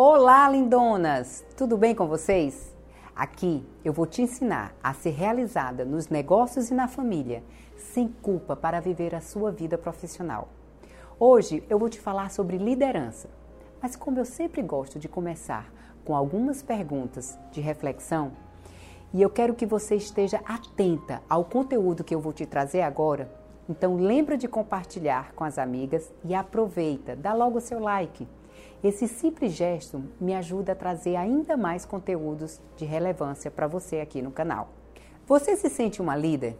Olá, lindonas! Tudo bem com vocês? Aqui eu vou te ensinar a ser realizada nos negócios e na família, sem culpa para viver a sua vida profissional. Hoje eu vou te falar sobre liderança, mas como eu sempre gosto de começar com algumas perguntas de reflexão, e eu quero que você esteja atenta ao conteúdo que eu vou te trazer agora, então lembra de compartilhar com as amigas e aproveita, dá logo o seu like esse simples gesto me ajuda a trazer ainda mais conteúdos de relevância para você aqui no canal. Você se sente uma líder?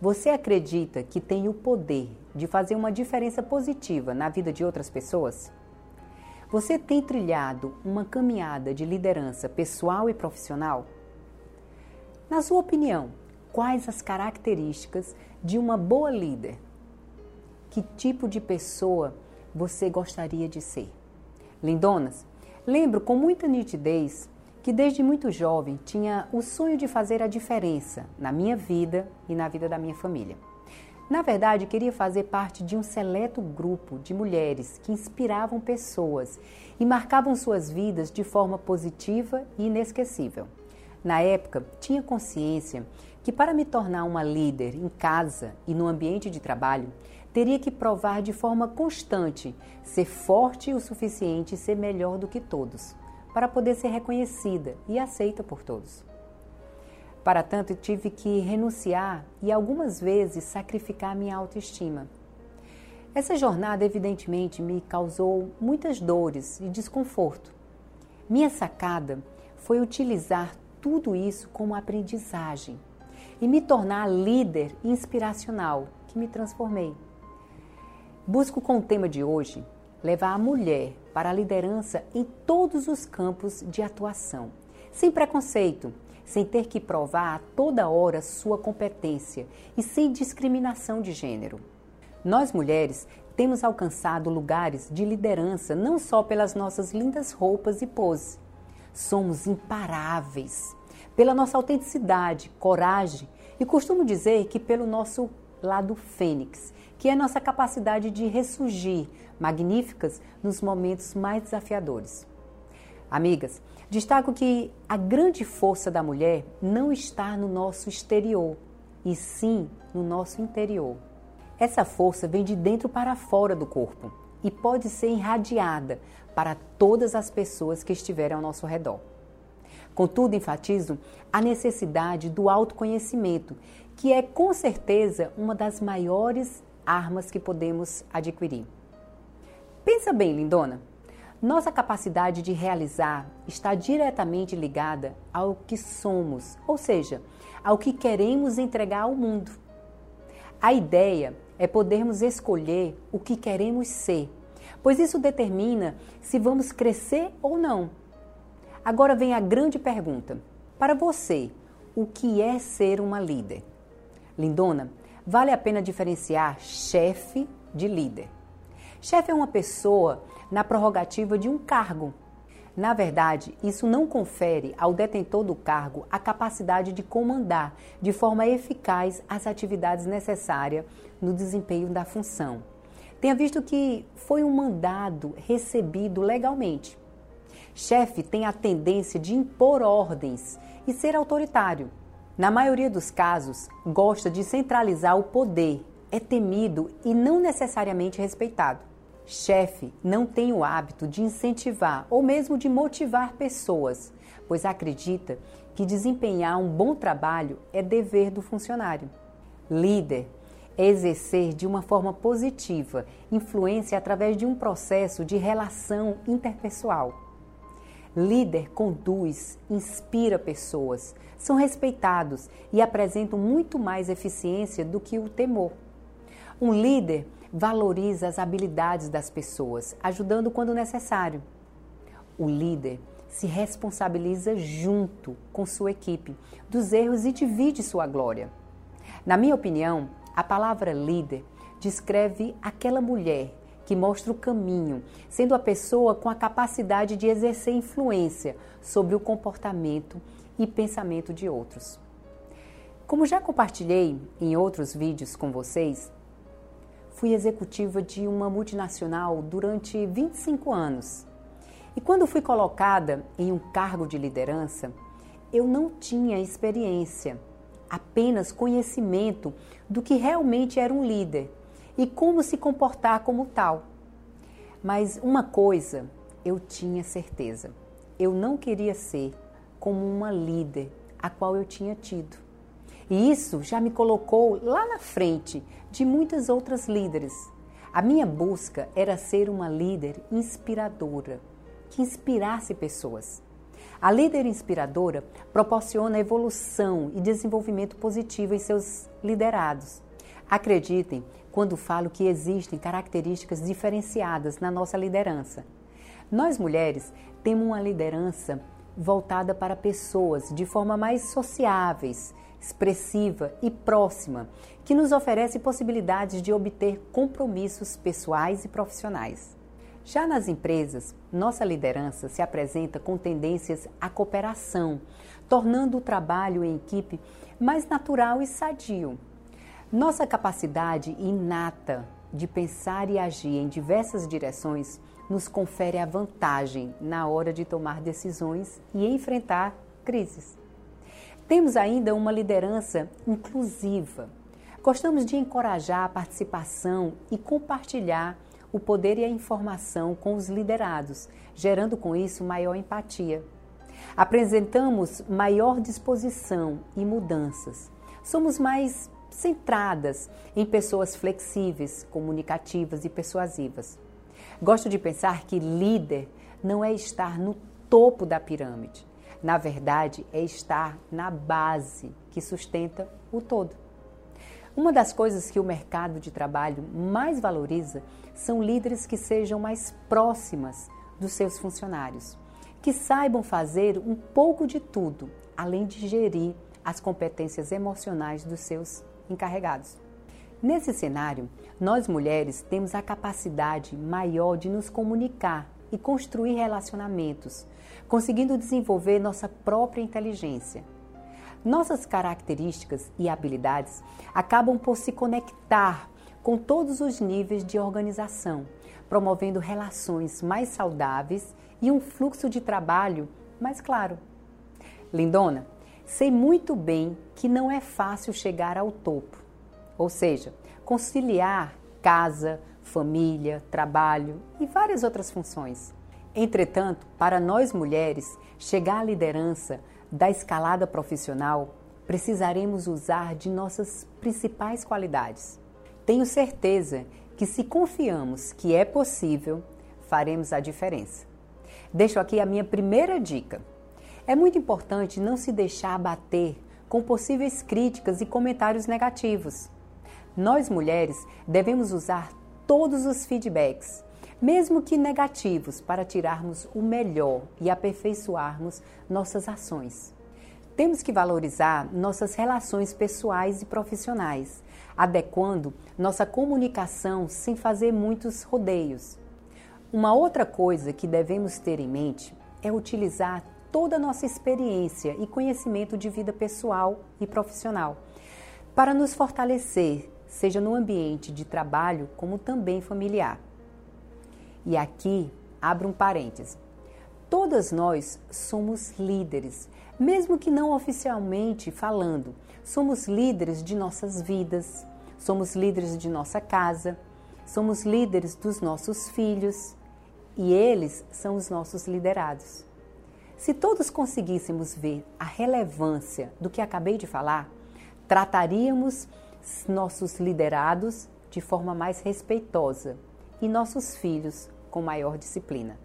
Você acredita que tem o poder de fazer uma diferença positiva na vida de outras pessoas? Você tem trilhado uma caminhada de liderança pessoal e profissional? Na sua opinião, quais as características de uma boa líder? Que tipo de pessoa você gostaria de ser? Lindonas, lembro com muita nitidez que desde muito jovem tinha o sonho de fazer a diferença na minha vida e na vida da minha família. Na verdade, queria fazer parte de um seleto grupo de mulheres que inspiravam pessoas e marcavam suas vidas de forma positiva e inesquecível. Na época, tinha consciência que para me tornar uma líder em casa e no ambiente de trabalho, teria que provar de forma constante ser forte o suficiente e ser melhor do que todos, para poder ser reconhecida e aceita por todos. Para tanto, tive que renunciar e algumas vezes sacrificar minha autoestima. Essa jornada, evidentemente, me causou muitas dores e desconforto. Minha sacada foi utilizar tudo isso como aprendizagem e me tornar líder inspiracional que me transformei. Busco com o tema de hoje levar a mulher para a liderança em todos os campos de atuação, sem preconceito, sem ter que provar a toda hora sua competência e sem discriminação de gênero. Nós mulheres temos alcançado lugares de liderança não só pelas nossas lindas roupas e poses. Somos imparáveis pela nossa autenticidade, coragem e costumo dizer que pelo nosso lado fênix, que é nossa capacidade de ressurgir magníficas nos momentos mais desafiadores. Amigas, destaco que a grande força da mulher não está no nosso exterior, e sim no nosso interior. Essa força vem de dentro para fora do corpo e pode ser irradiada para todas as pessoas que estiverem ao nosso redor. Contudo, enfatizo a necessidade do autoconhecimento, que é com certeza uma das maiores armas que podemos adquirir. Pensa bem, lindona. Nossa capacidade de realizar está diretamente ligada ao que somos, ou seja, ao que queremos entregar ao mundo. A ideia é podermos escolher o que queremos ser, pois isso determina se vamos crescer ou não. Agora vem a grande pergunta: para você, o que é ser uma líder? Lindona, vale a pena diferenciar chefe de líder. Chefe é uma pessoa na prerrogativa de um cargo. Na verdade, isso não confere ao detentor do cargo a capacidade de comandar de forma eficaz as atividades necessárias no desempenho da função. Tenha visto que foi um mandado recebido legalmente. Chefe tem a tendência de impor ordens e ser autoritário. Na maioria dos casos, gosta de centralizar o poder, é temido e não necessariamente respeitado. Chefe não tem o hábito de incentivar ou mesmo de motivar pessoas, pois acredita que desempenhar um bom trabalho é dever do funcionário. Líder é exercer de uma forma positiva influência através de um processo de relação interpessoal. Líder conduz, inspira pessoas, são respeitados e apresentam muito mais eficiência do que o temor. Um líder valoriza as habilidades das pessoas, ajudando quando necessário. O líder se responsabiliza junto com sua equipe dos erros e divide sua glória. Na minha opinião, a palavra líder descreve aquela mulher que mostra o caminho, sendo a pessoa com a capacidade de exercer influência sobre o comportamento e pensamento de outros. Como já compartilhei em outros vídeos com vocês, fui executiva de uma multinacional durante 25 anos E quando fui colocada em um cargo de liderança, eu não tinha experiência, apenas conhecimento do que realmente era um líder e como se comportar como tal. Mas uma coisa eu tinha certeza: eu não queria ser como uma líder a qual eu tinha tido. E isso já me colocou lá na frente de muitas outras líderes. A minha busca era ser uma líder inspiradora, que inspirasse pessoas. A líder inspiradora proporciona evolução e desenvolvimento positivo em seus liderados. Acreditem quando falo que existem características diferenciadas na nossa liderança. Nós mulheres temos uma liderança voltada para pessoas de forma mais sociáveis, expressiva e próxima, que nos oferece possibilidades de obter compromissos pessoais e profissionais. Já nas empresas, nossa liderança se apresenta com tendências à cooperação, tornando o trabalho em equipe mais natural e sadio. Nossa capacidade inata de pensar e agir em diversas direções nos confere a vantagem na hora de tomar decisões e enfrentar crises. Temos ainda uma liderança inclusiva. Gostamos de encorajar a participação e compartilhar o poder e a informação com os liderados, gerando com isso maior empatia. Apresentamos maior disposição e mudanças. Somos mais centradas em pessoas flexíveis, comunicativas e persuasivas. Gosto de pensar que líder não é estar no topo da pirâmide. Na verdade, é estar na base que sustenta o todo. Uma das coisas que o mercado de trabalho mais valoriza são líderes que sejam mais próximas dos seus funcionários, que saibam fazer um pouco de tudo, além de gerir as competências emocionais dos seus encarregados. Nesse cenário, nós mulheres temos a capacidade maior de nos comunicar e construir relacionamentos, conseguindo desenvolver nossa própria inteligência. Nossas características e habilidades acabam por se conectar com todos os níveis de organização, promovendo relações mais saudáveis e um fluxo de trabalho mais claro. Lindona, sei muito bem que não é fácil chegar ao topo, ou seja, conciliar casa, família, trabalho e várias outras funções. Entretanto, para nós mulheres, chegar à liderança da escalada profissional, precisaremos usar de nossas principais qualidades. Tenho certeza que, se confiamos que é possível, faremos a diferença. Deixo aqui a minha primeira dica. É muito importante não se deixar abater com possíveis críticas e comentários negativos. Nós mulheres devemos usar todos os feedbacks, mesmo que negativos, para tirarmos o melhor e aperfeiçoarmos nossas ações. Temos que valorizar nossas relações pessoais e profissionais, adequando nossa comunicação sem fazer muitos rodeios. Uma outra coisa que devemos ter em mente é utilizar toda a nossa experiência e conhecimento de vida pessoal e profissional para nos fortalecer seja no ambiente de trabalho como também familiar. E aqui abro um parêntese. Todas nós somos líderes, mesmo que não oficialmente falando. Somos líderes de nossas vidas, somos líderes de nossa casa, somos líderes dos nossos filhos e eles são os nossos liderados. Se todos conseguíssemos ver a relevância do que acabei de falar, trataríamos nossos liderados de forma mais respeitosa e nossos filhos com maior disciplina.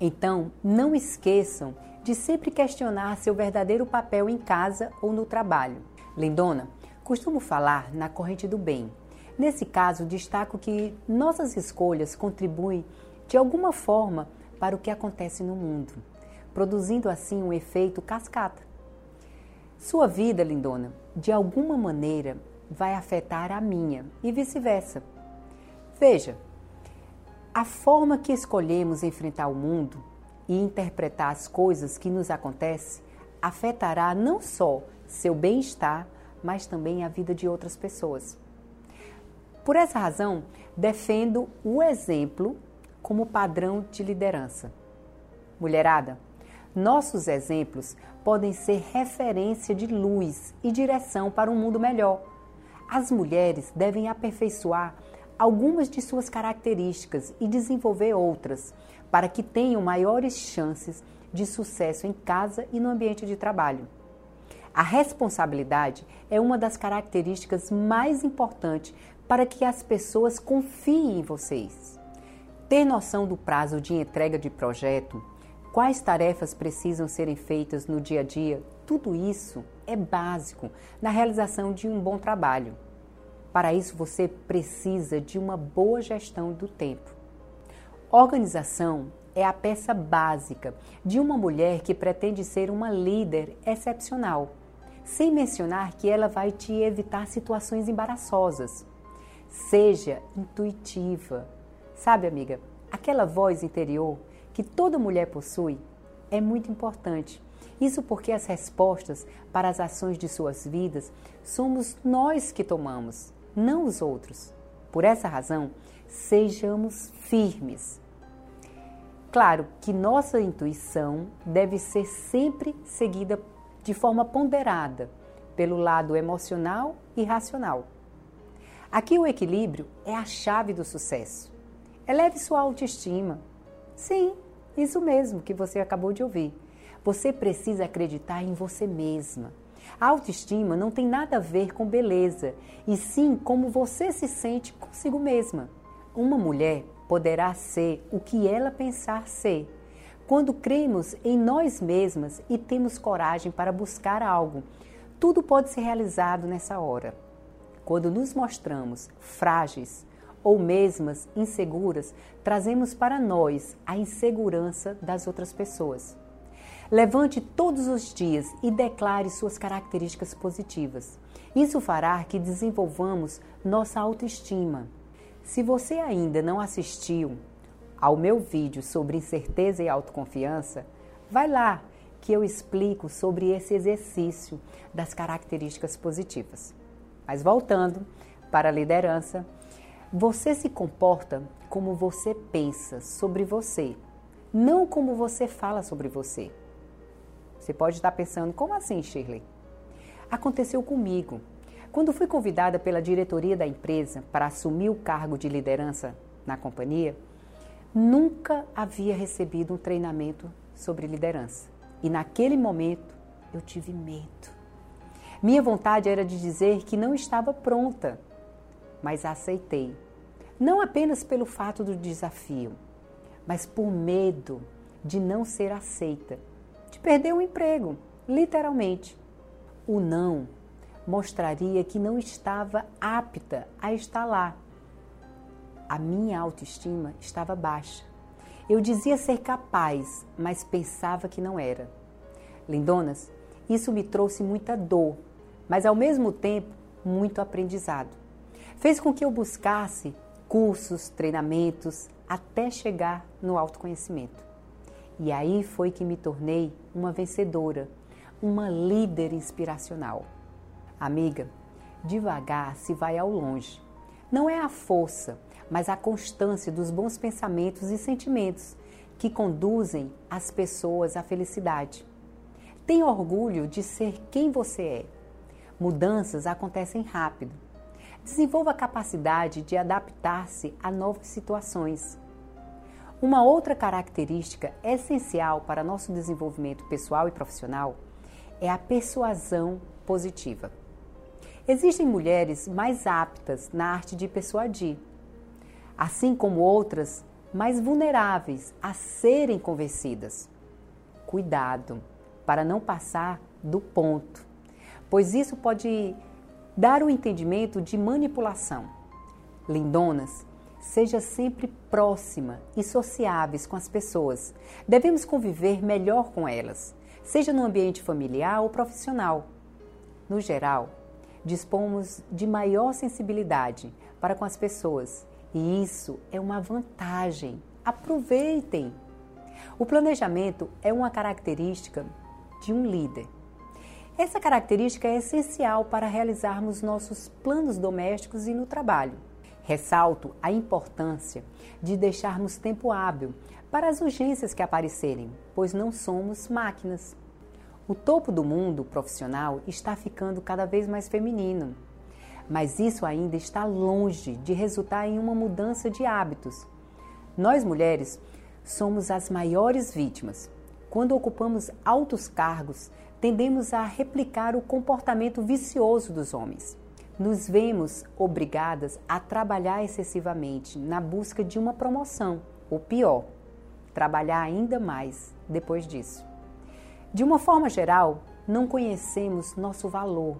Então, não esqueçam de sempre questionar seu verdadeiro papel em casa ou no trabalho. Lindona, costumo falar na corrente do bem. Nesse caso, destaco que nossas escolhas contribuem de alguma forma para o que acontece no mundo, produzindo assim um efeito cascata. Sua vida, lindona, de alguma maneira vai afetar a minha e vice-versa. Veja, a forma que escolhemos enfrentar o mundo e interpretar as coisas que nos acontecem afetará não só seu bem-estar, mas também a vida de outras pessoas. Por essa razão, defendo o exemplo como padrão de liderança. Mulherada, nossos exemplos podem ser referência de luz e direção para um mundo melhor. As mulheres devem aperfeiçoar algumas de suas características e desenvolver outras, para que tenham maiores chances de sucesso em casa e no ambiente de trabalho. A responsabilidade é uma das características mais importantes para que as pessoas confiem em vocês. Ter noção do prazo de entrega de projeto, quais tarefas precisam serem feitas no dia a dia, tudo isso é básico na realização de um bom trabalho. Para isso, você precisa de uma boa gestão do tempo. Organização é a peça básica de uma mulher que pretende ser uma líder excepcional sem mencionar que ela vai te evitar situações embaraçosas. Seja intuitiva. Sabe, amiga, aquela voz interior que toda mulher possui é muito importante. Isso porque as respostas para as ações de suas vidas somos nós que tomamos, não os outros. Por essa razão, sejamos firmes. Claro que nossa intuição deve ser sempre seguida de forma ponderada pelo lado emocional e racional. Aqui o equilíbrio é a chave do sucesso. Eleve sua autoestima. Sim, isso mesmo que você acabou de ouvir. Você precisa acreditar em você mesma. A autoestima não tem nada a ver com beleza, e sim como você se sente consigo mesma. Uma mulher poderá ser o que ela pensar ser, quando cremos em nós mesmas e temos coragem para buscar algo, tudo pode ser realizado nessa hora. Quando nos mostramos frágeis ou mesmas inseguras, trazemos para nós a insegurança das outras pessoas. Levante todos os dias e declare suas características positivas. Isso fará que desenvolvamos nossa autoestima. Se você ainda não assistiu ao meu vídeo sobre incerteza e autoconfiança, vai lá que eu explico sobre esse exercício das características positivas. Mas voltando para a liderança, você se comporta como você pensa sobre você, não como você fala sobre você. Você pode estar pensando, como assim, Shirley? Aconteceu comigo. Quando fui convidada pela diretoria da empresa para assumir o cargo de liderança na companhia, nunca havia recebido um treinamento sobre liderança. E naquele momento eu tive medo. Minha vontade era de dizer que não estava pronta, mas aceitei. Não apenas pelo fato do desafio, mas por medo de não ser aceita, de perder o emprego, literalmente. O não mostraria que não estava apta a estar lá a minha autoestima estava baixa. Eu dizia ser capaz, mas pensava que não era. Lindonas, isso me trouxe muita dor, mas ao mesmo tempo muito aprendizado. Fez com que eu buscasse cursos, treinamentos, até chegar no autoconhecimento. E aí foi que me tornei uma vencedora, uma líder inspiracional. Amiga, devagar se vai ao longe. Não é a força, mas a constância dos bons pensamentos e sentimentos que conduzem as pessoas à felicidade. Tenha orgulho de ser quem você é. Mudanças acontecem rápido. Desenvolva a capacidade de adaptar-se a novas situações. Uma outra característica essencial para nosso desenvolvimento pessoal e profissional é a persuasão positiva. Existem mulheres mais aptas na arte de persuadir, assim como outras mais vulneráveis a serem convencidas. Cuidado para não passar do ponto, pois isso pode dar o entendimento de manipulação. Lindonas, seja sempre próxima e sociáveis com as pessoas. Devemos conviver melhor com elas, seja no ambiente familiar ou profissional. No geral, dispomos de maior sensibilidade para com as pessoas e isso é uma vantagem. Aproveitem! O planejamento é uma característica de um líder. Essa característica é essencial para realizarmos nossos planos domésticos e no trabalho. Ressalto a importância de deixarmos tempo hábil para as urgências que aparecerem, pois não somos máquinas. O topo do mundo profissional está ficando cada vez mais feminino, mas isso ainda está longe de resultar em uma mudança de hábitos. Nós mulheres somos as maiores vítimas. Quando ocupamos altos cargos, tendemos a replicar o comportamento vicioso dos homens nos vemos obrigadas a trabalhar excessivamente na busca de uma promoção, ou pior, trabalhar ainda mais depois disso. De uma forma geral, não conhecemos nosso valor.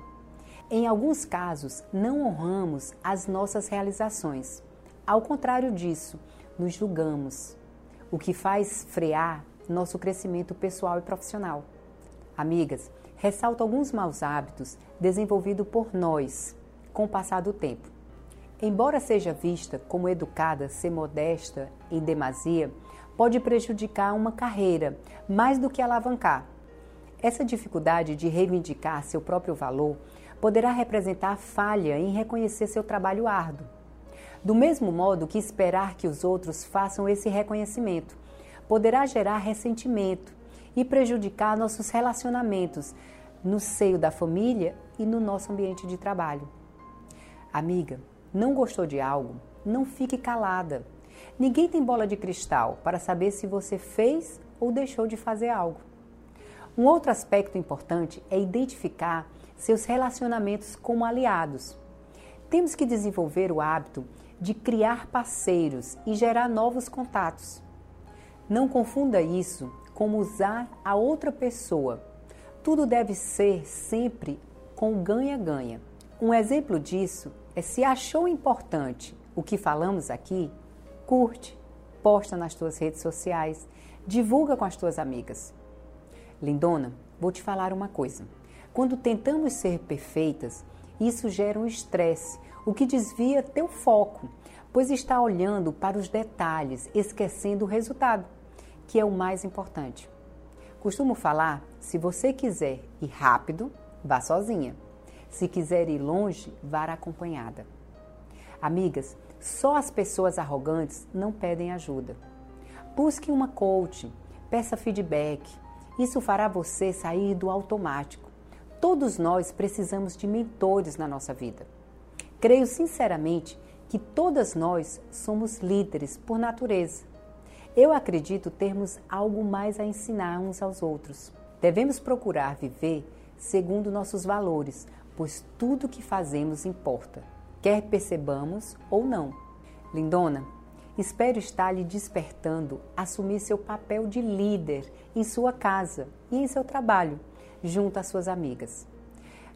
Em alguns casos, não honramos as nossas realizações. Ao contrário disso, nos julgamos, o que faz frear nosso crescimento pessoal e profissional. Amigas, ressalto alguns maus hábitos desenvolvidos por nós com o passar do tempo. Embora seja vista como educada, ser modesta em demasia pode prejudicar uma carreira mais do que alavancar. Essa dificuldade de reivindicar seu próprio valor poderá representar falha em reconhecer seu trabalho árduo. Do mesmo modo que esperar que os outros façam esse reconhecimento poderá gerar ressentimento e prejudicar nossos relacionamentos no seio da família e no nosso ambiente de trabalho. Amiga, não gostou de algo? Não fique calada. Ninguém tem bola de cristal para saber se você fez ou deixou de fazer algo. Um outro aspecto importante é identificar seus relacionamentos como aliados. Temos que desenvolver o hábito de criar parceiros e gerar novos contatos. Não confunda isso com usar a outra pessoa. Tudo deve ser sempre com ganha-ganha. Um exemplo disso é se achou importante o que falamos aqui, curte, posta nas tuas redes sociais, divulga com as tuas amigas. Lindona, vou te falar uma coisa. Quando tentamos ser perfeitas, isso gera um estresse, o que desvia teu foco, pois está olhando para os detalhes, esquecendo o resultado, que é o mais importante. Costumo falar, se você quiser ir rápido, vá sozinha. Se quiser ir longe, vá acompanhada. Amigas, só as pessoas arrogantes não pedem ajuda. Busque uma coach, peça feedback. Isso fará você sair do automático. Todos nós precisamos de mentores na nossa vida. Creio sinceramente que todas nós somos líderes por natureza. Eu acredito termos algo mais a ensinar uns aos outros. Devemos procurar viver segundo nossos valores, pois tudo que fazemos importa, quer percebamos ou não. Lindona, espero estar lhe despertando assumir seu papel de líder em sua casa e em seu trabalho, junto às suas amigas.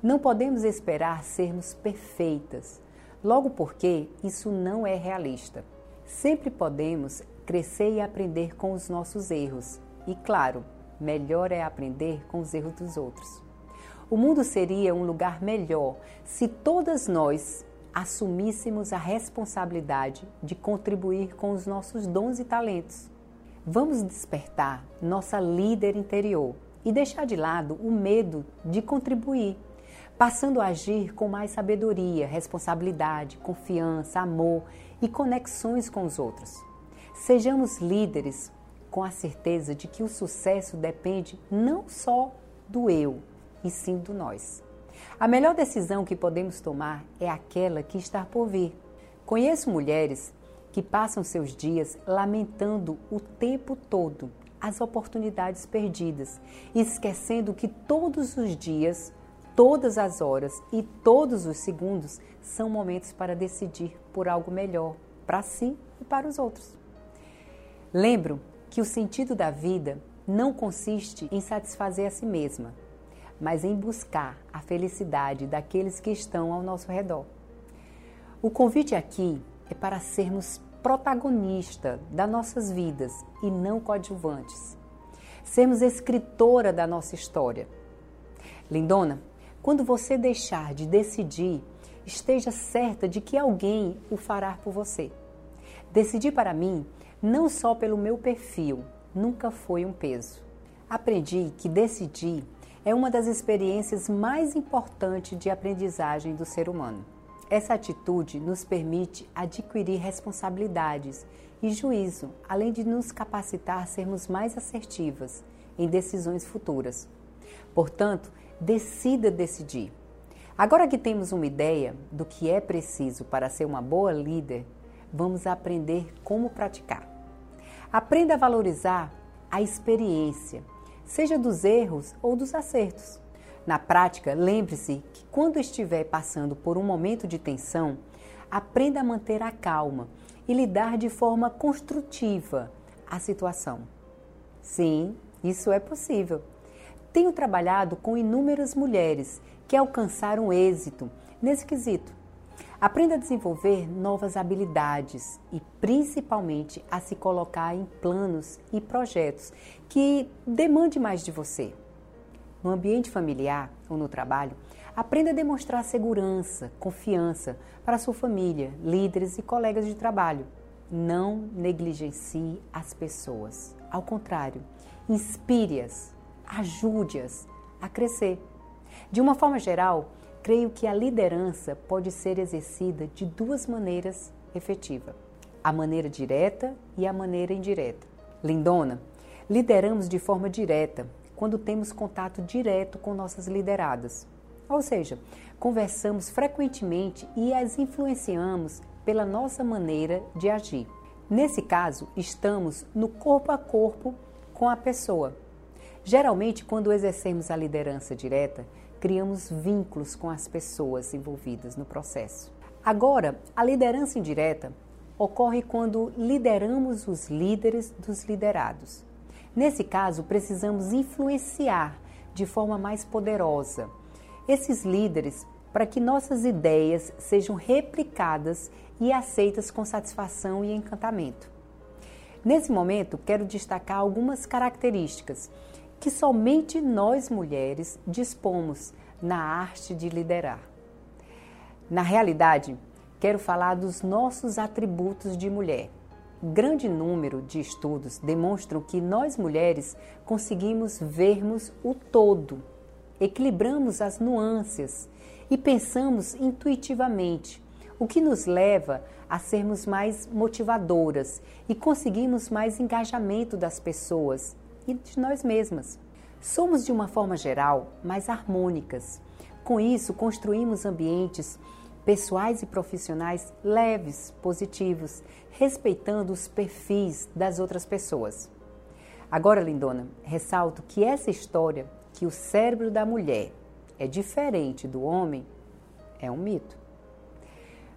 Não podemos esperar sermos perfeitas, logo porque isso não é realista. Sempre podemos crescer e aprender com os nossos erros, e claro, melhor é aprender com os erros dos outros. O mundo seria um lugar melhor se todas nós assumíssemos a responsabilidade de contribuir com os nossos dons e talentos. Vamos despertar nossa líder interior e deixar de lado o medo de contribuir, passando a agir com mais sabedoria, responsabilidade, confiança, amor e conexões com os outros. Sejamos líderes com a certeza de que o sucesso depende não só do eu, e sim do nós. A melhor decisão que podemos tomar é aquela que está por vir. Conheço mulheres que passam seus dias lamentando o tempo todo as oportunidades perdidas, esquecendo que todos os dias, todas as horas e todos os segundos são momentos para decidir por algo melhor para si e para os outros. Lembro que o sentido da vida não consiste em satisfazer a si mesma, mas em buscar a felicidade daqueles que estão ao nosso redor. O convite aqui é para sermos protagonista das nossas vidas e não coadjuvantes. Sermos escritora da nossa história. Lindona, quando você deixar de decidir, esteja certa de que alguém o fará por você. Decidir para mim, não só pelo meu perfil, nunca foi um peso. Aprendi que decidir é uma das experiências mais importantes de aprendizagem do ser humano. Essa atitude nos permite adquirir responsabilidades e juízo, além de nos capacitar a sermos mais assertivas em decisões futuras. Portanto, decida decidir. Agora que temos uma ideia do que é preciso para ser uma boa líder, vamos aprender como praticar. Aprenda a valorizar a experiência, seja dos erros ou dos acertos. Na prática, lembre-se que quando estiver passando por um momento de tensão, aprenda a manter a calma e lidar de forma construtiva a situação. Sim, isso é possível. Tenho trabalhado com inúmeras mulheres que alcançaram êxito nesse quesito. Aprenda a desenvolver novas habilidades e, principalmente, a se colocar em planos e projetos que demande mais de você. No ambiente familiar ou no trabalho, aprenda a demonstrar segurança, confiança para sua família, líderes e colegas de trabalho. Não negligencie as pessoas. Ao contrário, inspire-as, ajude-as a crescer. De uma forma geral, creio que a liderança pode ser exercida de duas maneiras efetivas: a maneira direta e a maneira indireta. Lindona, lideramos de forma direta, quando temos contato direto com nossas lideradas. Ou seja, conversamos frequentemente e as influenciamos pela nossa maneira de agir. Nesse caso, estamos no corpo a corpo com a pessoa. Geralmente, quando exercemos a liderança direta, criamos vínculos com as pessoas envolvidas no processo. Agora, a liderança indireta ocorre quando lideramos os líderes dos liderados. Nesse caso, precisamos influenciar de forma mais poderosa esses líderes para que nossas ideias sejam replicadas e aceitas com satisfação e encantamento. Nesse momento, quero destacar algumas características que somente nós mulheres dispomos na arte de liderar. Na realidade, quero falar dos nossos atributos de mulher grande número de estudos demonstram que nós mulheres conseguimos vermos o todo, equilibramos as nuances e pensamos intuitivamente, o que nos leva a sermos mais motivadoras e conseguimos mais engajamento das pessoas e de nós mesmas. Somos, de uma forma geral, mais harmônicas. Com isso, construímos ambientes pessoais e profissionais leves, positivos, respeitando os perfis das outras pessoas. Agora, lindona, ressalto que essa história que o cérebro da mulher é diferente do homem é um mito.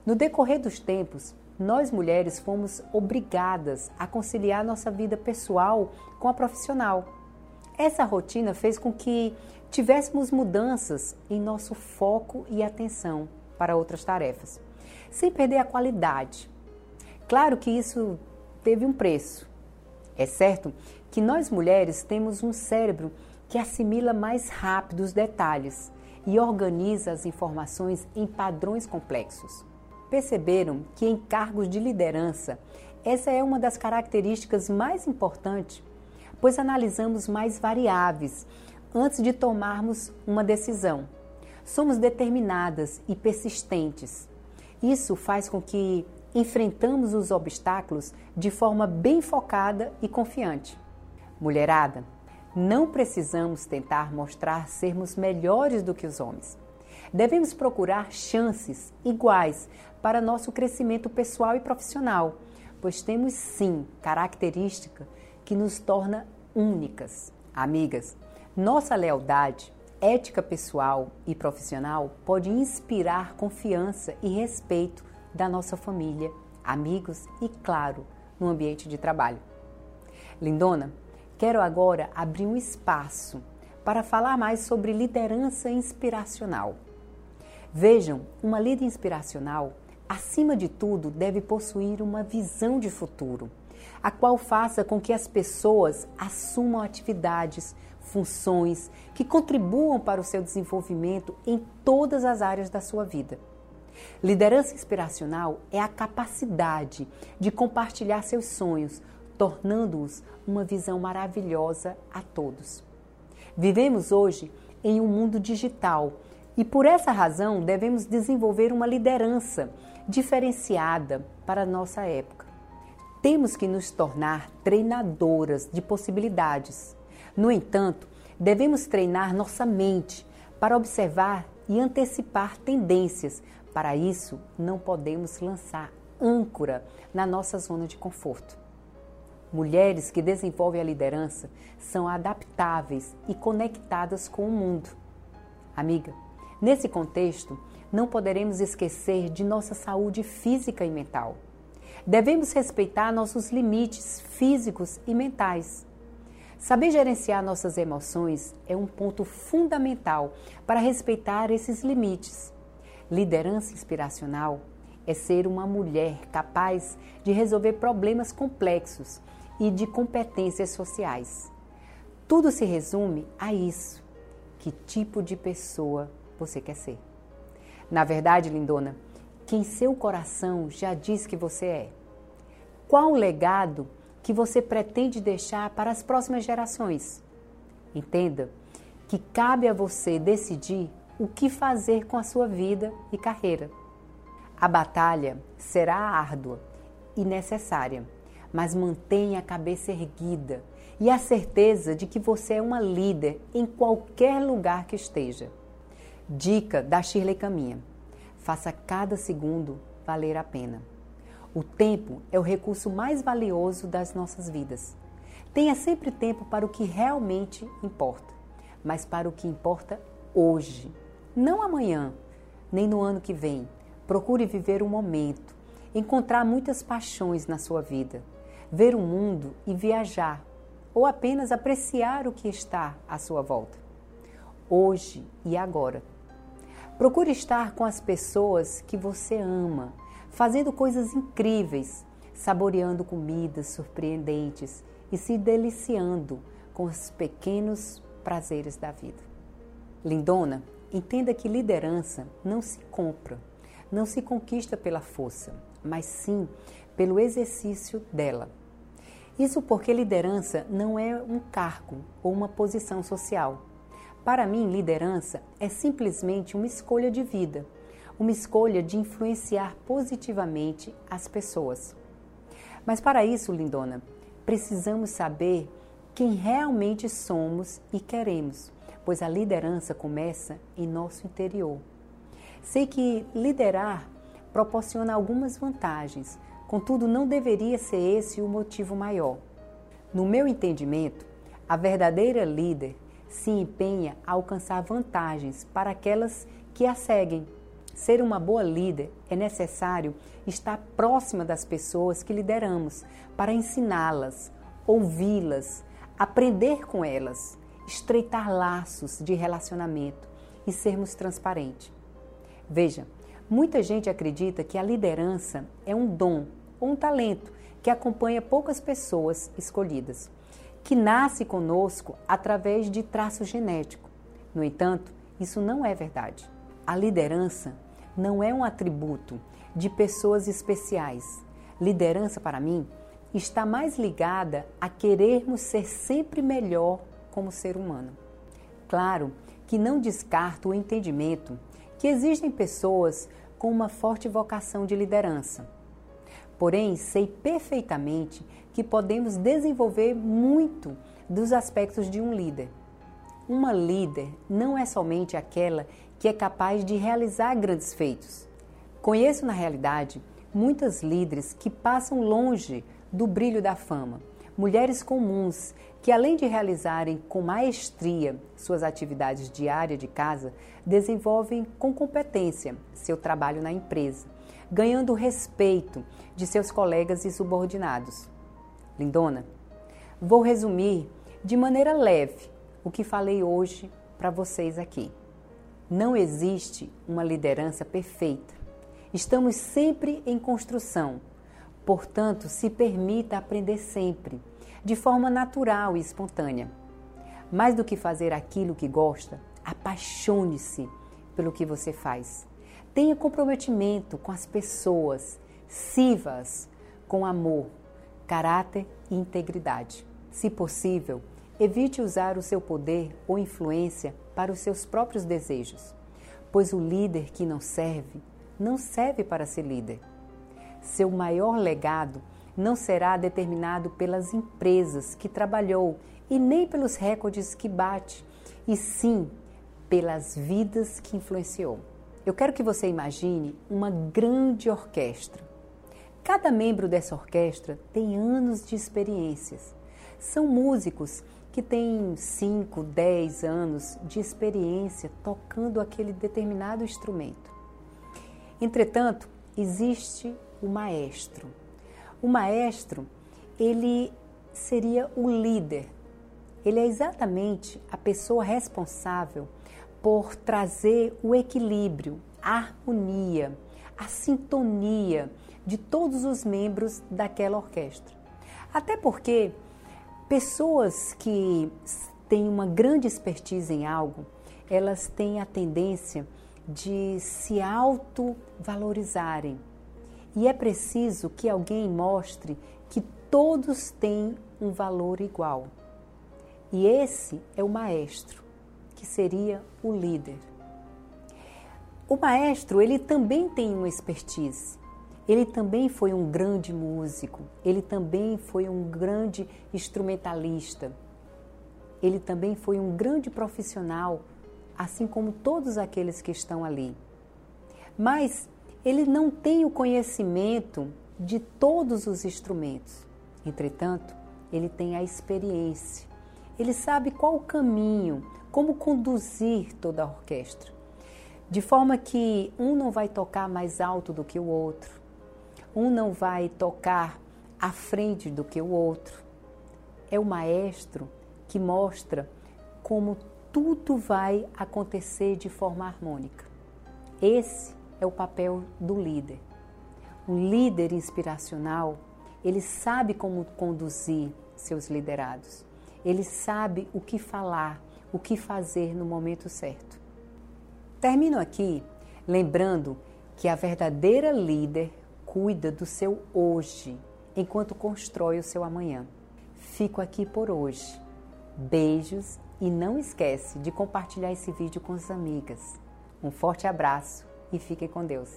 No decorrer dos tempos, nós mulheres fomos obrigadas a conciliar nossa vida pessoal com a profissional. Essa rotina fez com que tivéssemos mudanças em nosso foco e atenção para outras tarefas, sem perder a qualidade. Claro que isso teve um preço. É certo que nós mulheres temos um cérebro que assimila mais rápido os detalhes e organiza as informações em padrões complexos. Perceberam que em cargos de liderança, essa é uma das características mais importantes, pois analisamos mais variáveis antes de tomarmos uma decisão somos determinadas e persistentes. Isso faz com que enfrentamos os obstáculos de forma bem focada e confiante. Mulherada, não precisamos tentar mostrar sermos melhores do que os homens. Devemos procurar chances iguais para nosso crescimento pessoal e profissional, pois temos sim característica que nos torna únicas. Amigas, nossa lealdade ética pessoal e profissional pode inspirar confiança e respeito da nossa família, amigos e, claro, no ambiente de trabalho. Lindona, quero agora abrir um espaço para falar mais sobre liderança inspiracional. Vejam, uma líder inspiracional, acima de tudo, deve possuir uma visão de futuro, a qual faça com que as pessoas assumam atividades, funções que contribuam para o seu desenvolvimento em todas as áreas da sua vida. Liderança inspiracional é a capacidade de compartilhar seus sonhos, tornando-os uma visão maravilhosa a todos. Vivemos hoje em um mundo digital E por essa razão devemos desenvolver uma liderança diferenciada para a nossa época. Temos que nos tornar treinadoras de possibilidades. No entanto, devemos treinar nossa mente para observar e antecipar tendências. Para isso, não podemos lançar âncora na nossa zona de conforto. Mulheres que desenvolvem a liderança são adaptáveis e conectadas com o mundo. Amiga, nesse contexto, não poderemos esquecer de nossa saúde física e mental. Devemos respeitar nossos limites físicos e mentais. Saber gerenciar nossas emoções é um ponto fundamental para respeitar esses limites. Liderança inspiracional é ser uma mulher capaz de resolver problemas complexos e de competências sociais. Tudo se resume a isso. Que tipo de pessoa você quer ser? Na verdade, lindona, quem seu coração já diz que você é. Qual o legado que você pretende deixar para as próximas gerações? Entenda que cabe a você decidir o que fazer com a sua vida e carreira. A batalha será árdua e necessária, mas mantenha a cabeça erguida e a certeza de que você é uma líder em qualquer lugar que esteja. Dica da Shirley Caminha: faça cada segundo valer a pena. O tempo é o recurso mais valioso das nossas vidas. Tenha sempre tempo para o que realmente importa, mas para o que importa hoje, não amanhã, nem no ano que vem. Procure viver o momento, encontrar muitas paixões na sua vida, ver o mundo e viajar, ou apenas apreciar o que está à sua volta. Hoje e agora Procure estar com as pessoas que você ama, fazendo coisas incríveis, saboreando comidas surpreendentes e se deliciando com os pequenos prazeres da vida. Lindona, entenda que liderança não se compra, não se conquista pela força, mas sim pelo exercício dela. Isso porque liderança não é um cargo ou uma posição social para mim, liderança é simplesmente uma escolha de vida, uma escolha de influenciar positivamente as pessoas. Mas para isso, lindona, precisamos saber quem realmente somos e queremos, pois a liderança começa em nosso interior. Sei que liderar proporciona algumas vantagens, contudo, não deveria ser esse o motivo maior. No meu entendimento, a verdadeira líder se empenha a alcançar vantagens para aquelas que a seguem. Ser uma boa líder é necessário estar próxima das pessoas que lideramos para ensiná-las, ouvi-las, aprender com elas, estreitar laços de relacionamento e sermos transparentes. Veja, muita gente acredita que a liderança é um dom ou um talento que acompanha poucas pessoas escolhidas que nasce conosco através de traço genético. No entanto, isso não é verdade. A liderança não é um atributo de pessoas especiais. Liderança, para mim, está mais ligada a querermos ser sempre melhor como ser humano. Claro que não descarto o entendimento que existem pessoas com uma forte vocação de liderança. Porém, sei perfeitamente que podemos desenvolver muito dos aspectos de um líder. Uma líder não é somente aquela que é capaz de realizar grandes feitos. Conheço na realidade muitas líderes que passam longe do brilho da fama, mulheres comuns que, além de realizarem com maestria suas atividades diárias de casa, desenvolvem com competência seu trabalho na empresa, ganhando o respeito de seus colegas e subordinados. Lindona, vou resumir de maneira leve o que falei hoje para vocês aqui. Não existe uma liderança perfeita. Estamos sempre em construção. Portanto, se permita aprender sempre, de forma natural e espontânea. Mais do que fazer aquilo que gosta, apaixone-se pelo que você faz. Tenha comprometimento com as pessoas, sirva-as com amor, caráter e integridade. Se possível, evite usar o seu poder ou influência para os seus próprios desejos. pois o líder que não serve, não serve para ser líder. Seu maior legado não será determinado pelas empresas que trabalhou e nem pelos recordes que bate, e sim pelas vidas que influenciou. Eu quero que você imagine uma grande orquestra. Cada membro dessa orquestra tem anos de experiências. São músicos que têm 5, 10 anos de experiência tocando aquele determinado instrumento. Entretanto, existe o maestro. O maestro, ele seria o líder. Ele é exatamente a pessoa responsável por trazer o equilíbrio, a harmonia, a sintonia de todos os membros daquela orquestra. Até porque pessoas que têm uma grande expertise em algo, elas têm a tendência de se auto-valorizarem. E é preciso que alguém mostre que todos têm um valor igual. E esse é o maestro que seria o líder. O maestro, ele também tem uma expertise. Ele também foi um grande músico, ele também foi um grande instrumentalista. Ele também foi um grande profissional, assim como todos aqueles que estão ali. Mas ele não tem o conhecimento de todos os instrumentos. Entretanto, ele tem a experiência. Ele sabe qual o caminho, como conduzir toda a orquestra, de forma que um não vai tocar mais alto do que o outro, um não vai tocar à frente do que o outro. É o maestro que mostra como tudo vai acontecer de forma harmônica. Esse é o papel do líder. O líder inspiracional, ele sabe como conduzir seus liderados. Ele sabe o que falar, o que fazer no momento certo. Termino aqui lembrando que a verdadeira líder cuida do seu hoje enquanto constrói o seu amanhã. Fico aqui por hoje. Beijos e não esquece de compartilhar esse vídeo com as amigas. Um forte abraço e fique com Deus.